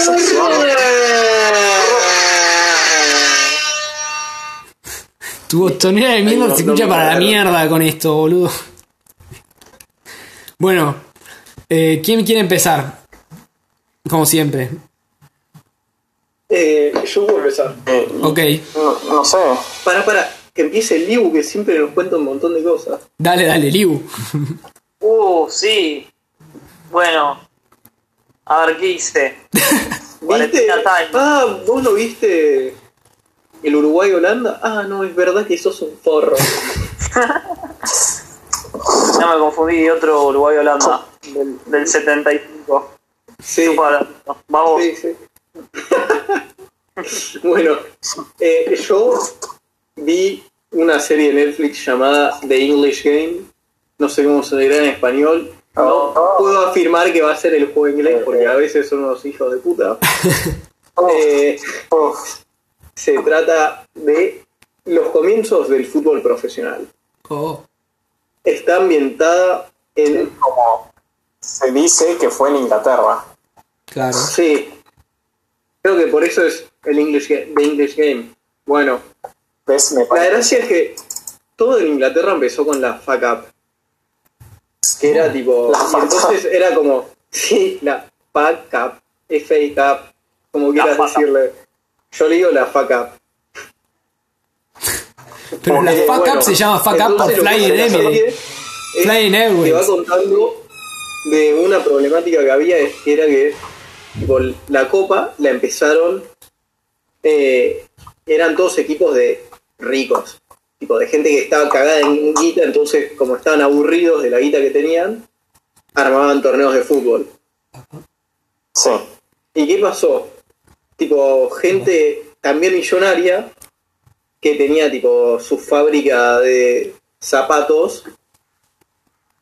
sección. Tu botonera de mierda no, se escucha para la mierda con esto, boludo. Bueno, eh, ¿quién quiere empezar? Como siempre. Eh, yo puedo empezar. Eh, Ok, no, no sé. Para, para, que empiece el Liu, que siempre nos cuenta un montón de cosas. dale, dale, Liu. Uh, sí. Bueno. A ver, ¿qué hice? ¿Viste? Ah, ¿vos no viste el Uruguay-Holanda? Ah, no, es verdad que sos un forro. Ya me confundí, otro Uruguay-Holanda. Del, del 75. Sí, Vamos. sí, sí. bueno, eh, yo vi una serie de Netflix llamada The English Game. No sé cómo se dirá en español. No Oh. puedo afirmar que va a ser el juego inglés porque a veces son unos hijos de puta. Eh, Uf, se trata de los comienzos del fútbol profesional. Oh, Está ambientada en... como se dice que fue en Inglaterra. claro. Sí, creo que por eso es el English The English Game. Bueno, ¿Ves? Me la gracia es que todo en Inglaterra empezó con la fuck up. Que era tipo... La entonces era como... Sí, la fuck up. F A up. Como quieras decirle. Yo le digo la fuck up. Pero la fuck bueno, up se llama fuck up por Flying Emily. Flying Te va contando de una problemática que había, es que era que tipo, la copa la empezaron, eh, eran todos equipos de ricos, tipo de gente que estaba cagada en guita, entonces como estaban aburridos de la guita que tenían, armaban torneos de fútbol. Sí. ¿Y qué pasó? Tipo, gente también millonaria que tenía tipo su fábrica de zapatos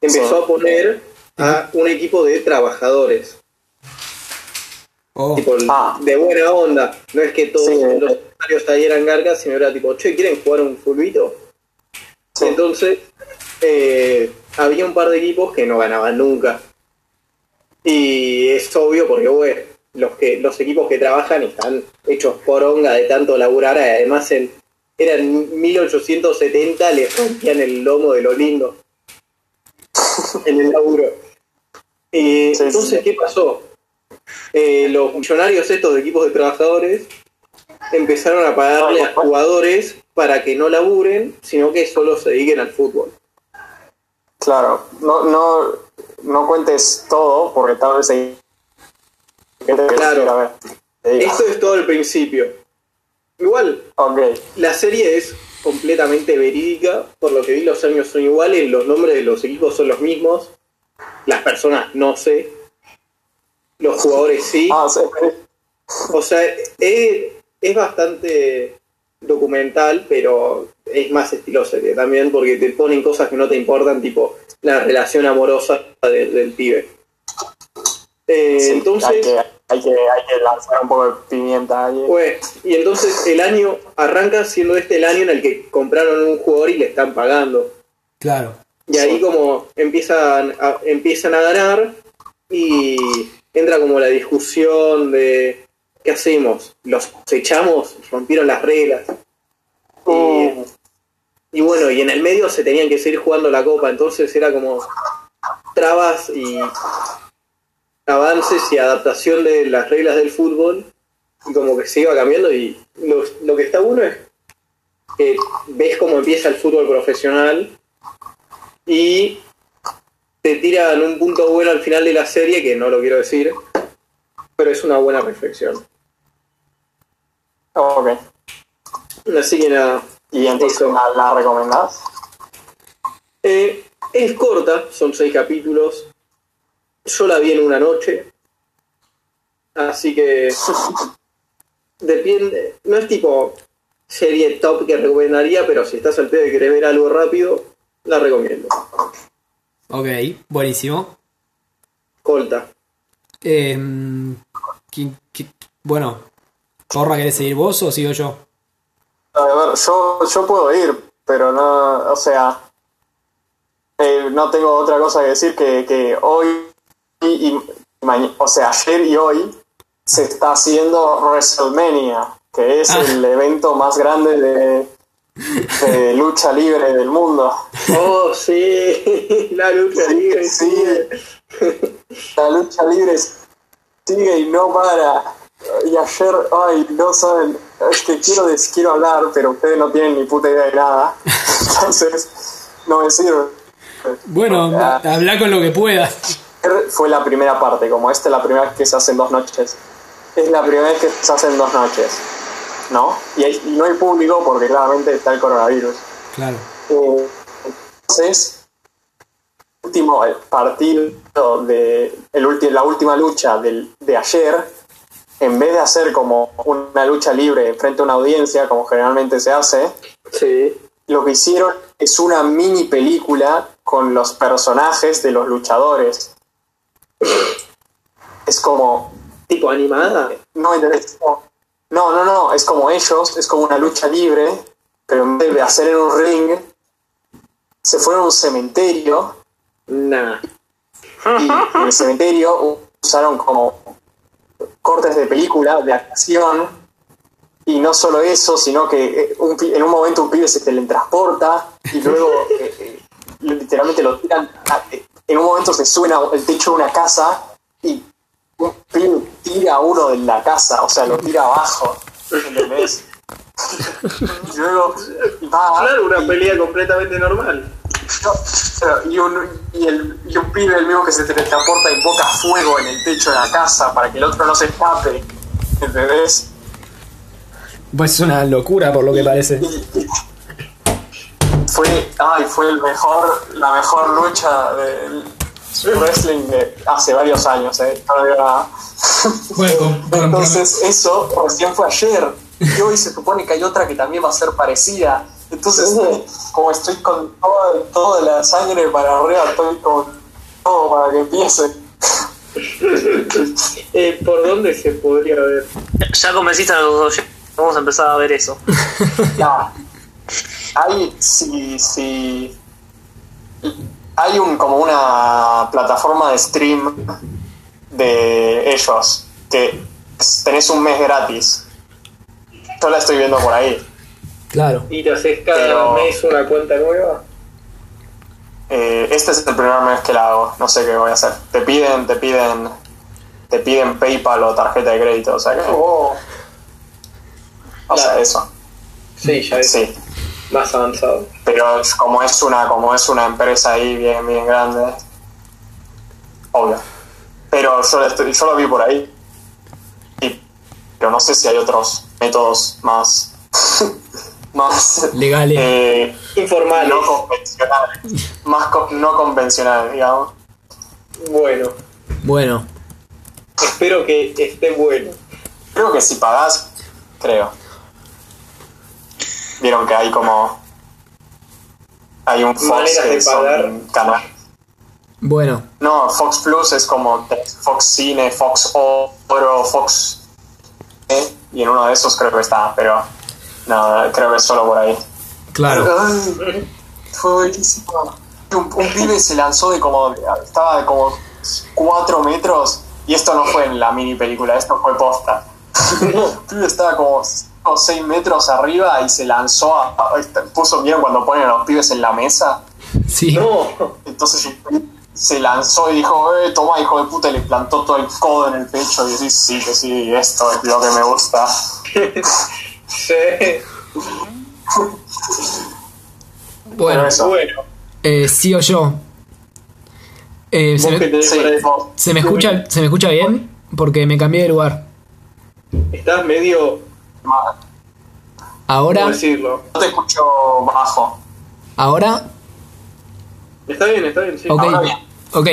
empezó Sí. a poner a un equipo de trabajadores. Oh, Tipo, Ah. de buena onda. No es que todos Sí. los estadios ahí eran gargas, sino era tipo, che, ¿quieren jugar un fulbito? Sí. Entonces, eh, había un par de equipos que no ganaban nunca. Y es obvio porque, bueno, los, que, los equipos que trabajan están hechos poronga de tanto laburar. Además, en, eran 1870, les rompían el lomo de lo lindo en el laburo. Y Sí, entonces, sí. ¿qué pasó? Eh, los millonarios estos de equipos de trabajadores empezaron a pagarle a jugadores para que no laburen, sino que solo se dediquen al fútbol. Claro. No, no, no cuentes todo porque tal vez hay. ¿Qué te Claro. A ver. Esto es todo el principio. Igual, Ok. la serie es completamente verídica, por lo que vi los años son iguales, los nombres de los equipos son los mismos, las personas no sé, los jugadores sí. Ah, sí. O sea, es, es bastante documental, pero es más estilo serie también, porque te ponen cosas que no te importan, tipo la relación amorosa de- del pibe. Eh, Sí, entonces, hay, que, hay, que, hay que lanzar un poco de pimienta ahí. pues, y entonces el año arranca siendo este el año en el que compraron un jugador y le están pagando. claro. Y ahí Sí. como empiezan a, empiezan a ganar y entra como la discusión de ¿qué hacemos? ¿Los echamos? ¿Rompieron las reglas? Y, Uh, y bueno, y en el medio se tenían que seguir jugando la copa, entonces era como trabas y avances y adaptación de las reglas del fútbol y como que se iba cambiando y lo, lo que está bueno es que ves cómo empieza el fútbol profesional y te tiran un punto bueno al final de la serie que no lo quiero decir, pero es una buena reflexión. ok. Así que nada, ¿Y entonces Eso. la, la recomendás? Eh, es corta, son seis capítulos. Yo la vi en una noche. Así que. Depende. No es tipo serie top que recomendaría, pero si estás al pedo y querés ver algo rápido, la recomiendo. Ok, buenísimo. Colta. Eh, ¿quién- qué- bueno, Corra, ¿querés seguir vos o sigo yo? A ver, yo, yo puedo ir, pero no, o sea, eh, no tengo otra cosa que decir que, que hoy y, o sea, ayer y hoy se está haciendo WrestleMania, que es Ah. el evento más grande de, de lucha libre del mundo. Oh, sí, la lucha Sí, libre, sí. sí. La lucha libre sigue y no para. Y ayer, ay, no saben, es que quiero, des- quiero hablar, pero ustedes no tienen ni puta idea de nada. Entonces, no me sirve. Bueno, Ah. habla con lo que puedas. Fue la primera parte, como esta es la primera vez que se hacen dos noches. Es la primera vez que se hacen dos noches, ¿no? Y, hay- y no hay público porque claramente está el coronavirus. Claro. Eh, Entonces, último el partido de el ulti- la última lucha del- de ayer, en vez de hacer como una lucha libre frente a una audiencia, como generalmente se hace, Sí. lo que hicieron es una mini película con los personajes de los luchadores. Es como Tipo animada. no, ¿entendés? no, no, no, es como ellos, es como una lucha libre, pero en vez de hacer en un ring, se fueron a un cementerio Nah. y en el cementerio usaron como cortes de película, de acción, y no solo eso, sino que eh, un en un momento un pibe se teletransporta y luego eh, eh, literalmente lo tiran, a- en un momento se suena el techo de una casa y un pibe tira a uno de la casa, o sea, lo tira abajo, ¿entendés? y luego va Claro, una y- pelea completamente normal. No, y, un, y, el, y un pibe, el mismo que se teletransporta, invoca fuego en el techo de la casa para que el otro no se escape. ¿Entendés? Pues es una locura por lo que parece. Y- y- fue, ay, fue el mejor, la mejor lucha del wrestling de hace varios años, ¿eh? Todavía- Bueno, Entonces, eso recién fue ayer. Y hoy se supone que hay otra que también va a ser parecida. Entonces, como estoy con toda, toda la sangre para arriba, estoy con todo para que empiece. Eh, ¿Por dónde se podría ver? Ya convenciste a los oyentes. Vamos a empezar a ver eso. Ya. Hay, si, si, hay un, como una plataforma de stream de ellos que tenés un mes gratis. Yo la estoy viendo por ahí. Claro. ¿Y te haces cada Pero- mes una cuenta nueva? Eh, este es el primer mes que la hago, no sé qué voy a hacer. Te piden, te piden, te piden PayPal o tarjeta de crédito, o sea que, Oh, o sea, eso. sí, ya es Sí, más avanzado. pero es- como es una, como es una empresa ahí bien, bien grande, obvio. Pero yo, estoy- yo lo vi por ahí. Y- pero no sé si hay otros métodos más, más Legales. eh, Informales. no convencionales, más co- no convencionales, digamos. Bueno, Bueno. espero que esté bueno. Creo que si pagás, creo. Vieron que hay como. Hay un Fox que de pagar. son canal. Bueno. No, Fox Plus es como Fox Cine, Fox Oro, Fox. ¿eh? Y en uno de esos creo que está, pero. No, creo que es solo por ahí. Claro. Ay, fue buenísimo. Un, un pibe se lanzó de como. Estaba de como 4 metros. Y esto no fue en la mini película, esto fue posta. El pibe estaba como 6 metros arriba y se lanzó a. a- puso bien cuando ponen a los pibes en la mesa. Sí. No, Entonces se lanzó y dijo, eh, toma hijo de puta, y le plantó todo el codo en el pecho y decís, sí, que sí, esto es lo que me gusta. sí. Bueno. Bueno, Eh, sí o yo. Eh, se, me, Sí, se me escucha, ¿Se me escucha bien? Porque me cambié de lugar. estás medio. Ahora. No te escucho bajo. ahora, Está bien, está bien, sí. ok, Ahora bien. ok.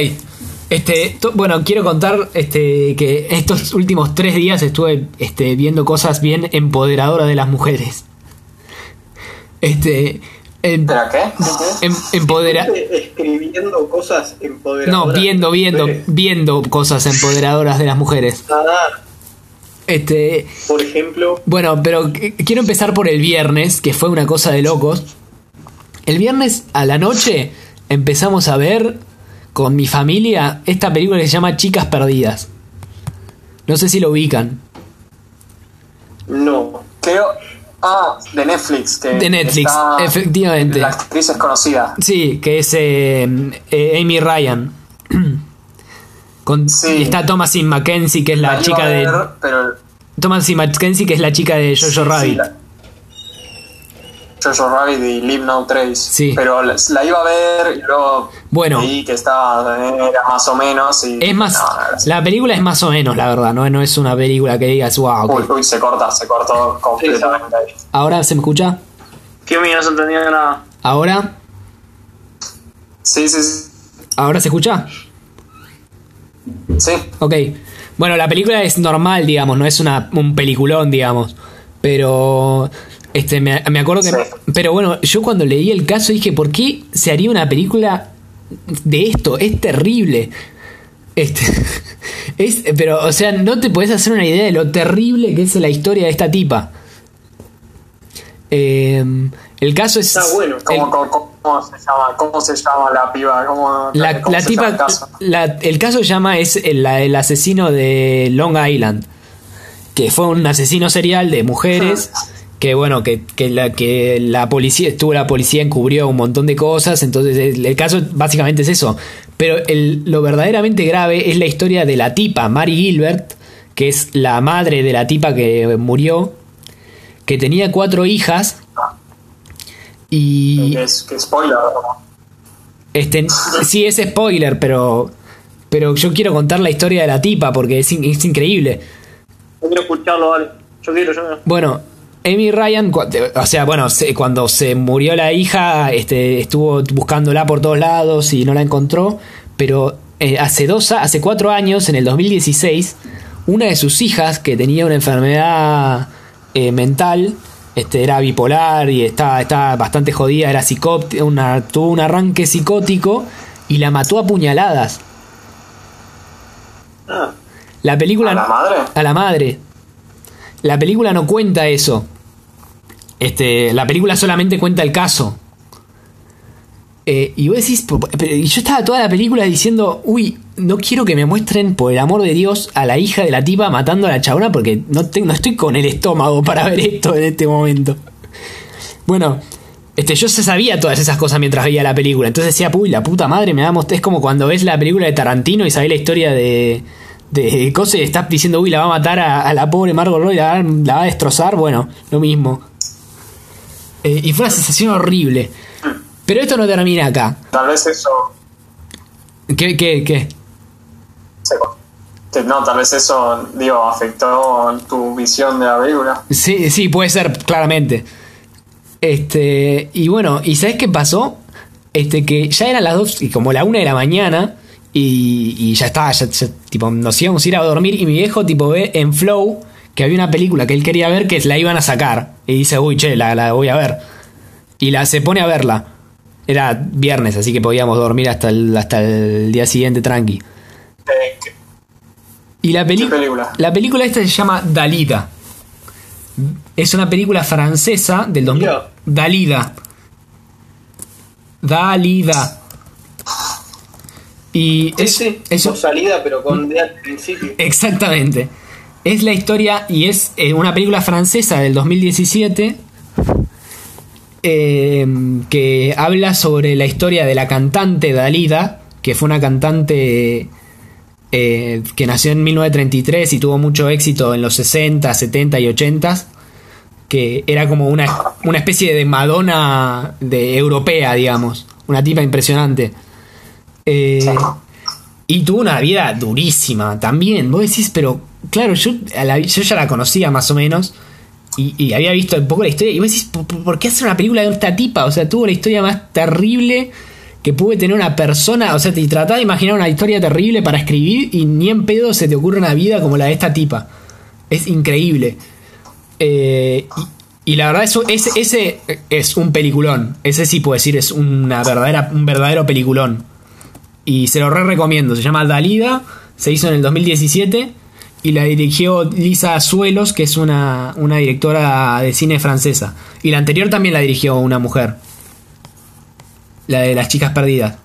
Este, to- bueno, quiero contar este, que estos últimos tres días estuve este, viendo cosas bien empoderadoras de las mujeres. Este, em- ¿Pero qué? em- empodera, Escribiendo cosas empoderadoras. no, viendo, viendo, viendo cosas empoderadoras de las mujeres. Ah, Este, por ejemplo, Bueno, pero qu- quiero empezar por el viernes, que fue una cosa de locos. El viernes a la noche empezamos a ver con mi familia esta película que se llama Chicas Perdidas. No sé si lo ubican. No. Creo. Ah, de Netflix. Que De Netflix, está- efectivamente. La actriz es conocida. Sí, que es eh, eh, Amy Ryan. Con, Sí. y está Thomasin Mackenzie, que es la, chica de. ver, Pero, Thomasin Mackenzie, que es la chica de Jojo sí, Rabbit. sí, la- Jojo Rabbit y Live No Trace. Sí. Pero la, la iba a ver y luego Bueno. vi que estaba era más o menos. Y, Es más, no, no, no. la película es más o menos, la verdad, no, no es una película que digas, wow. Uy, uy, se corta, se cortó completamente ahí. Ahora se me escucha. Que mío no se entendía nada. Ahora, Sí, sí, sí. ahora se escucha. Sí, Ok. Bueno, la película es normal, digamos, no es una, un peliculón, digamos. Pero. Este, me, me acuerdo que. Sí. Pero bueno, yo cuando leí el caso dije, ¿por qué se haría una película de esto? Es terrible. Este. Es, pero, o sea, no te puedes hacer una idea de lo terrible que es la historia de esta tipa. Eh, el caso es. Está bueno. ¿Cómo, el- cómo- cómo se llama? ¿Cómo se llama la piba? ¿Cómo, La, la se llama tipa, el caso? la- el caso llama es el, el asesino de Long Island, que fue un asesino serial de mujeres, que bueno, que, que la, que la policía, estuvo la policía encubrió un montón de cosas, entonces el, el caso básicamente es eso. Pero el- lo verdaderamente grave es la historia de la tipa, Mary Gilbert, que es la madre de la tipa que murió, que tenía cuatro hijas. Y es, que spoiler. este, sí, es spoiler, pero, pero yo quiero contar la historia de la tipa porque es, es increíble. Yo quiero escucharlo, vale. Yo quiero, yo quiero. Bueno, Amy Ryan, o sea, bueno, cuando se murió la hija, este, estuvo buscándola por todos lados y no la encontró, pero eh, hace dos, hace cuatro años, en el 2016, una de sus hijas que tenía una enfermedad eh, mental, este, era bipolar y estaba, estaba bastante jodida, era psicóptica, una, tuvo un arranque psicótico y la mató a puñaladas. Ah, La película ¿A la madre? a la madre. La película no cuenta eso. Este, la película solamente cuenta el caso. Eh, y vos decís, y yo estaba toda la película diciendo, uy, no quiero que me muestren, por el amor de Dios, a la hija de la tipa matando a la chabona porque no, te- no estoy con el estómago para ver esto en este momento. Bueno, este, yo se sabía todas esas cosas mientras veía la película. Entonces decía, uy, la puta madre me va a mostrar. Es como cuando ves la película de Tarantino y sabés la historia de. De Cose y estás diciendo, uy, la va a matar a, a la pobre Margot Robbie, la, va- la va a destrozar. Bueno, lo mismo. Eh, y fue una sensación horrible. Pero esto no termina acá. Tal vez eso. ¿Qué, qué, qué? no, tal vez eso, digo, afectó tu visión de la película. Sí, sí, puede ser, claramente. Este, y bueno, ¿y sabes qué pasó? Este, que ya eran las dos, y como la una de la mañana, y, y ya ya, tipo, nos íbamos a ir a dormir, y mi viejo, tipo, ve en Flow que había una película que él quería ver que la iban a sacar. Y dice, uy, che, la, la voy a ver. Y la se pone a verla. Era viernes, así que podíamos dormir hasta el, hasta el día siguiente tranqui. Y la, peli- ¿Qué película? la película esta se llama Dalida. Es una película francesa del 2000. Mira. Dalida. Dalida. Y sí, es, sí, es- tipo salida, pero con D al principio. exactamente. Es la historia y es eh, una película francesa del 2017 eh, que habla sobre la historia de la cantante Dalida, que fue una cantante eh, que nació en 1933 y tuvo mucho éxito en los 60, 70 y 80, que era como una, una especie de Madonna de europea, digamos, una tipa impresionante. Eh, y tuvo una vida durísima también. Vos decís, pero claro, yo, a la- yo ya la conocía más o menos. Y, y había visto un poco la historia. Y vos decís, ¿por, por- por qué hacer una película de esta tipa? O sea, tuvo la historia más terrible que puede tener una persona. O sea, te tratás de imaginar una historia terrible para escribir y ni en pedo se te ocurre una vida como la de esta tipa. Es increíble. Eh, y, y la verdad, eso, ese, ese es un peliculón. Ese sí puedo decir, es una verdadera, un verdadero peliculón. Y se lo re recomiendo. Se llama Dalida. Se hizo en el 2017. Y la dirigió Lisa Azuelos, que es una, una directora de cine francesa. Y la anterior también la dirigió una mujer. La de las chicas perdidas.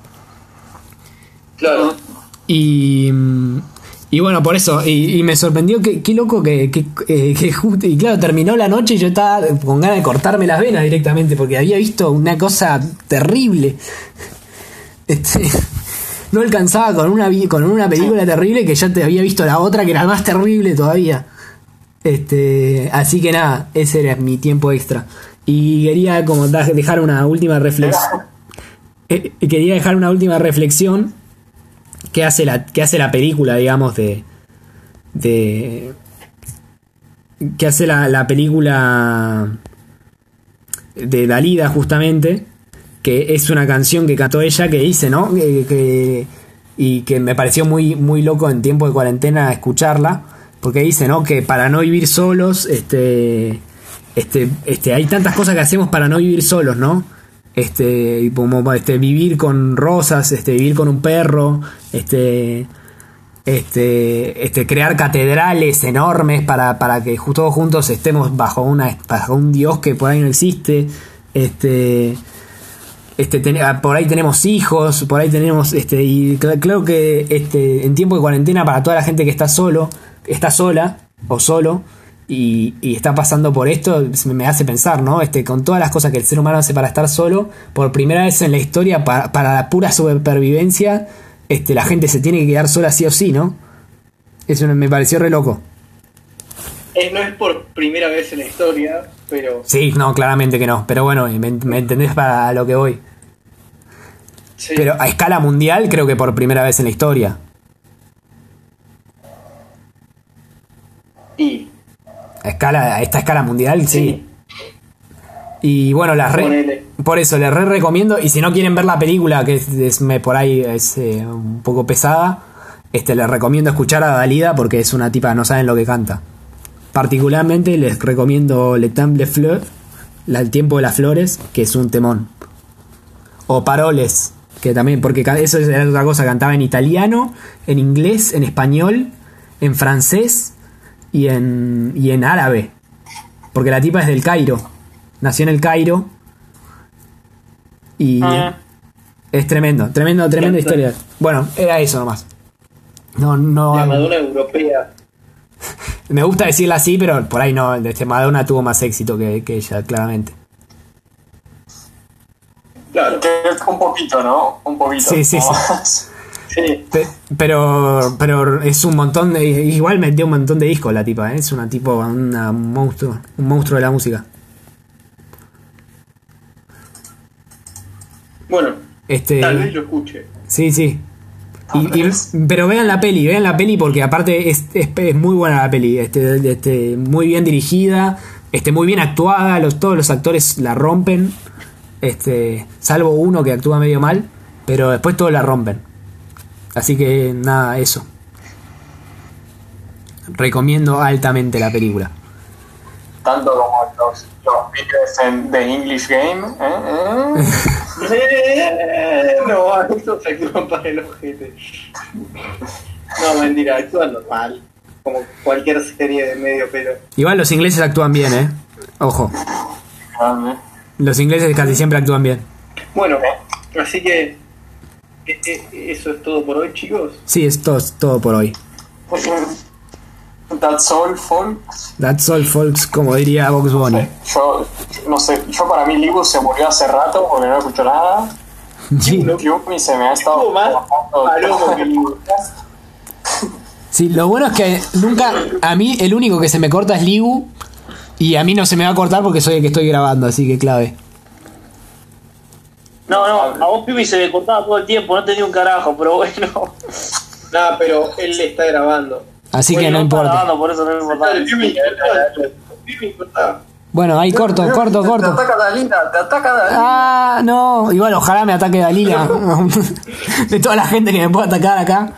Claro. Y, Y bueno, por eso, y, y me sorprendió que, qué loco que, que, eh, que justo, y claro, terminó la noche y yo estaba con ganas de cortarme las venas directamente, porque había visto una cosa terrible. Este, no alcanzaba con una, con una película terrible que ya te había visto la otra que era más terrible todavía. Este, así que nada, ese era mi tiempo extra. Y quería como dejar una última reflexión. Eh, quería dejar una última reflexión que hace la, que hace la película, digamos, de. de que hace la, la película de Dalida, justamente, que es una canción que cantó ella que dice, ¿no? Que, y que me pareció muy, muy loco en tiempo de cuarentena escucharla, porque dice, ¿no? Que para no vivir solos, este, este, este, hay tantas cosas que hacemos para no vivir solos, ¿no? Este, como este, vivir con rosas, este, vivir con un perro, este, este, este, crear catedrales enormes para, para que todos juntos estemos bajo una, bajo un Dios que por ahí no existe, este, este, ah, por ahí tenemos hijos, por ahí tenemos, este, y creo que este, en tiempo de cuarentena para toda la gente que está solo, está sola o solo y, y está pasando por esto, me hace pensar, ¿no? Este, con todas las cosas que el ser humano hace para estar solo, por primera vez en la historia, para, para la pura supervivencia, este, la gente se tiene que quedar sola sí o sí, ¿no? Eso me pareció re loco. Eh, no es por primera vez en la historia, pero Sí, no, claramente que no, pero bueno, me, me entendés para lo que voy. sí. Pero a escala mundial creo que por primera vez en la historia. y A escala, a esta escala mundial, sí. Sí. Y bueno, las re- por eso les re recomiendo. Y si no quieren ver la película, que es, es- me, por ahí es eh, un poco pesada, este les recomiendo escuchar a Dalida porque es una tipa, no saben lo que canta. Particularmente les recomiendo Le Temps de El tiempo de las flores, que es un temón. O Paroles, que también, porque eso es era otra cosa, cantaba en italiano, en inglés, en español, en francés y en, y en árabe. Porque la tipa es del Cairo. Nació en el Cairo. Y Ah. es tremendo, tremendo, tremenda historia. Bueno, era eso nomás. No, no. la Madonna europea. Me gusta decirla así, pero por ahí no. Este Madonna tuvo más éxito que, que ella, claramente. Claro. Un poquito, ¿no? Un poquito. Sí, sí, sí. Pero, pero es un montón de. Igual metió un montón de discos la tipa, ¿eh? es una tipo, una, un monstruo, un monstruo de la música. Bueno, Este, tal vez lo escuche. sí, sí. Y- y- pero vean la peli, vean la peli porque aparte es, es, es muy buena la peli, este, este, muy bien dirigida, este, muy bien actuada, los, todos los actores la rompen, este, salvo uno que actúa medio mal, pero después todos la rompen. Así que nada, eso. Recomiendo altamente la película. Tanto como los, los pibes en- de English Game. ¿eh? ¿eh? Eh, no, eso se actúan para el ojete. No, mentira, actúan normal. Como cualquier serie de medio pelo. Igual los ingleses actúan bien, ¿eh? Ojo, Grande. los ingleses casi siempre actúan bien. Bueno, así que eh, eh, eso es todo por hoy, chicos. Sí, es todo, es todo por hoy. That's all, folks. That's all, folks, como diría Vox Bunny. Yo, no sé, yo para mí Libu se murió hace rato porque no escucho nada. Sí. Yumi se me ha estado. Más bajando palomo que Libu. Sí, lo bueno es que nunca. A mí, el único que se me corta es Ligu. Y a mí no se me va a cortar porque soy el que estoy grabando, así que clave. No, no, a vos Pipi se me cortaba todo el tiempo, no tenía un carajo, pero bueno. Nada, pero él le está grabando. Así que no importa. grabando, por eso no cortá. Bueno, ahí corto, corto, Te corto. ataca Dalila, te ataca Dalila. Ah, no. Igual, ojalá me ataque Dalila. De toda la gente que me pueda atacar acá.